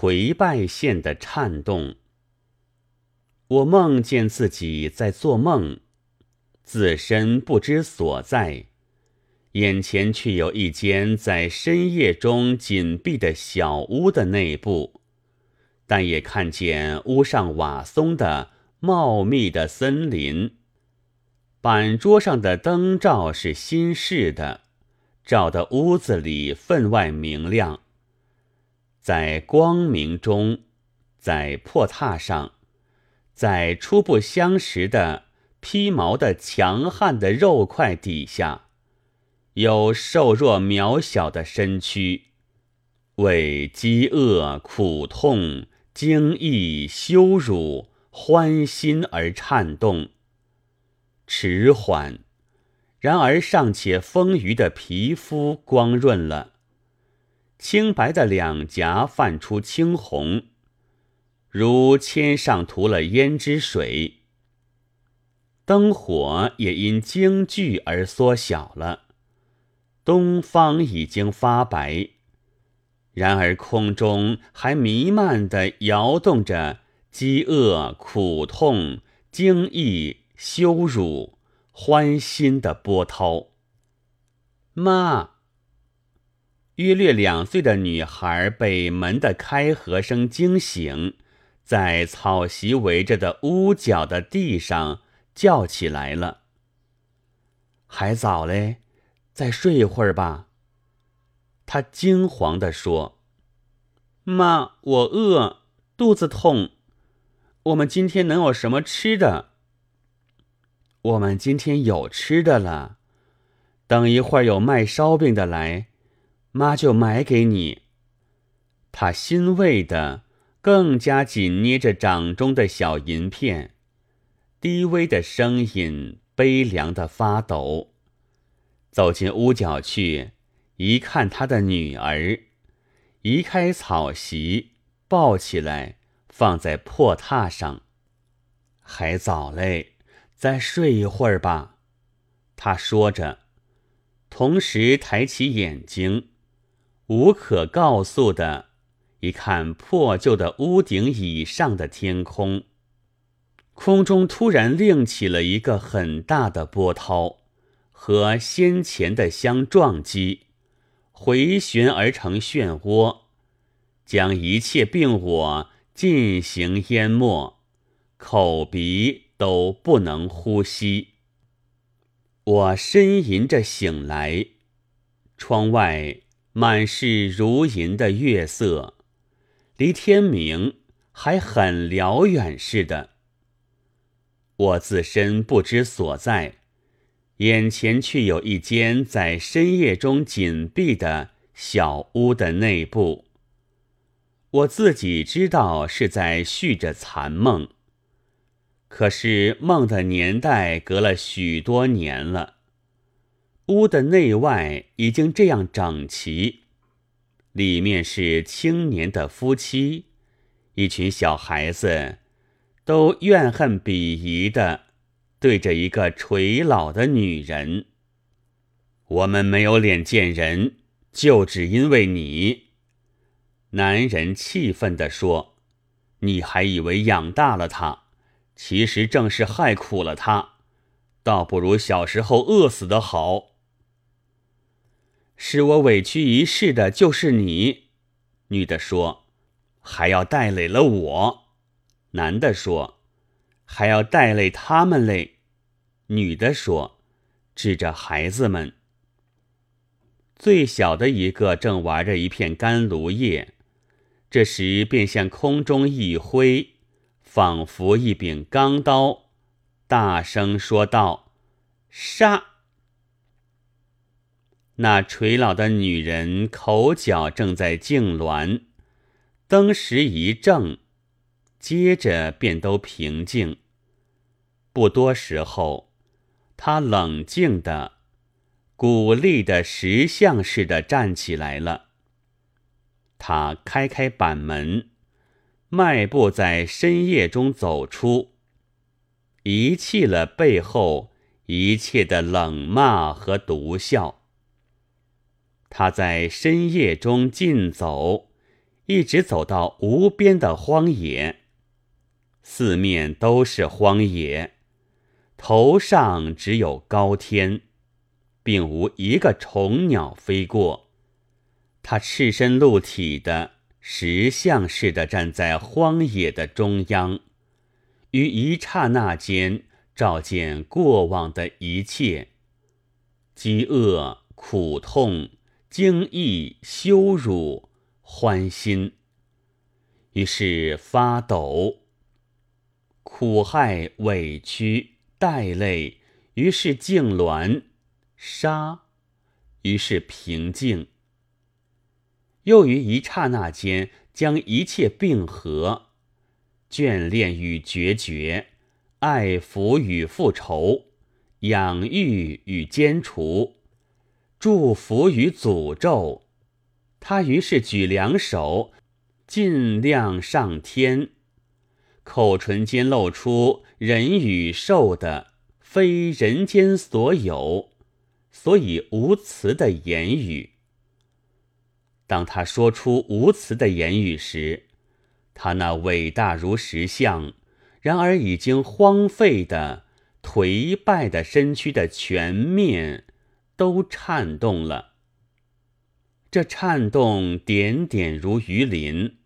颓败线的颤动。我梦见自己在做梦，自身不知所在，眼前却有一间在深夜中紧闭的小屋的内部，但也看见屋上瓦松的茂密的森林。板桌上的灯罩是新式的，照得屋子里分外明亮。在光明中，在破榻上，在初不相识的披毛的强悍的肉块底下，有瘦弱渺小的身躯，为饥饿、苦痛、惊异、羞辱、欢欣而颤动。迟缓，然而尚且丰腴的皮肤光润了，清白的两颊泛出青红，如铅上涂了胭脂水。灯火也因惊惧而缩小了，东方已经发白，然而空中还弥漫的摇动着饥饿、苦痛、惊异。羞辱、欢欣的波涛。妈，约略两岁的女孩被门的开合声惊醒，在草席围着的屋角的地上叫起来了。还早嘞，再睡一会儿吧。她惊惶地说：“妈，我饿，肚子痛。我们今天能有什么吃的？”我们今天有吃的了，等一会儿有卖烧饼的来，妈就买给你。他欣慰的更加紧捏着掌中的小银片，低微的声音悲凉的发抖。走进屋角去，一看他的女儿，移开草席，抱起来放在破榻上，还早嘞。再睡一会儿吧，他说着，同时抬起眼睛，无可告诉的一看破旧的屋顶以上的天空。空中突然另起了一个很大的波涛，和先前的相撞击，回旋而成漩涡，将一切病我进行淹没，口鼻。都不能呼吸。我呻吟着醒来，窗外满是如银的月色，离天明还很辽远似的。我自身不知所在，眼前却有一间在深夜中紧闭的小屋的内部。我自己知道是在续着残梦。可是梦的年代隔了许多年了，屋的内外已经这样整齐，里面是青年的夫妻，一群小孩子，都怨恨鄙夷的对着一个垂老的女人。我们没有脸见人，就只因为你。男人气愤地说：“你还以为养大了他？”其实正是害苦了他，倒不如小时候饿死的好。使我委屈一世的就是你，女的说，还要带累了我。男的说，还要带累他们嘞。女的说，指着孩子们。最小的一个正玩着一片干芦叶，这时便向空中一挥。仿佛一柄钢刀，大声说道：“杀！”那垂老的女人口角正在痉挛，登时一怔，接着便都平静。不多时候，她冷静的、鼓励的石像似的站起来了。她开开板门。迈步在深夜中走出，遗弃了背后一切的冷骂和毒笑。他在深夜中尽走，一直走到无边的荒野，四面都是荒野，头上只有高天，并无一个虫鸟飞过。他赤身露体的，石像似的站在荒野的中央，于一刹那间照见过往的一切：饥饿、苦痛、惊异、羞辱。欢心，于是发抖；苦害、委屈、带泪，于是痉挛；杀，于是平静。又于一刹那间，将一切并合，眷恋与决绝，爱抚与复仇，养育与歼除，祝福与诅咒。他于是举两手，尽量上天，口唇间露出人与兽的非人间所有，所以无词的言语。当他说出无词的言语时，他那伟大如石像，然而已经荒废的、颓败的身躯的全面，都颤动了。这颤动点点如鱼鳞，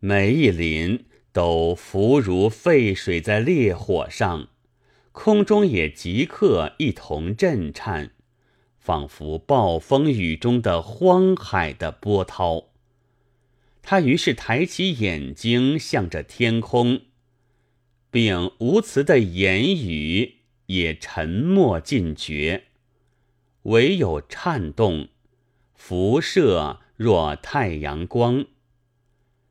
每一鳞都浮如沸水在烈火上，空中也即刻一同震颤，仿佛暴风雨中的荒海的波涛。他于是抬起眼睛，向着天空，并无词的言语也沉默尽绝，唯有颤动。辐射若太阳光，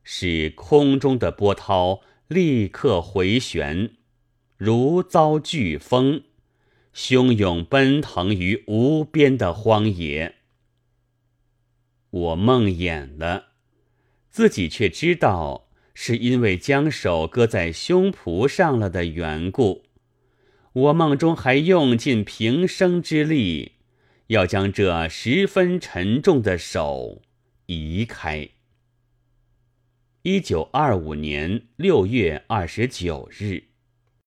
使空中的波涛立刻回旋，如遭飓风，汹涌奔腾于无边的荒野。我梦魇了，自己却知道是因为将手搁在胸脯上了的缘故。我梦中还用尽平生之力。要将这十分沉重的手移开。一九二五年六月二十九日。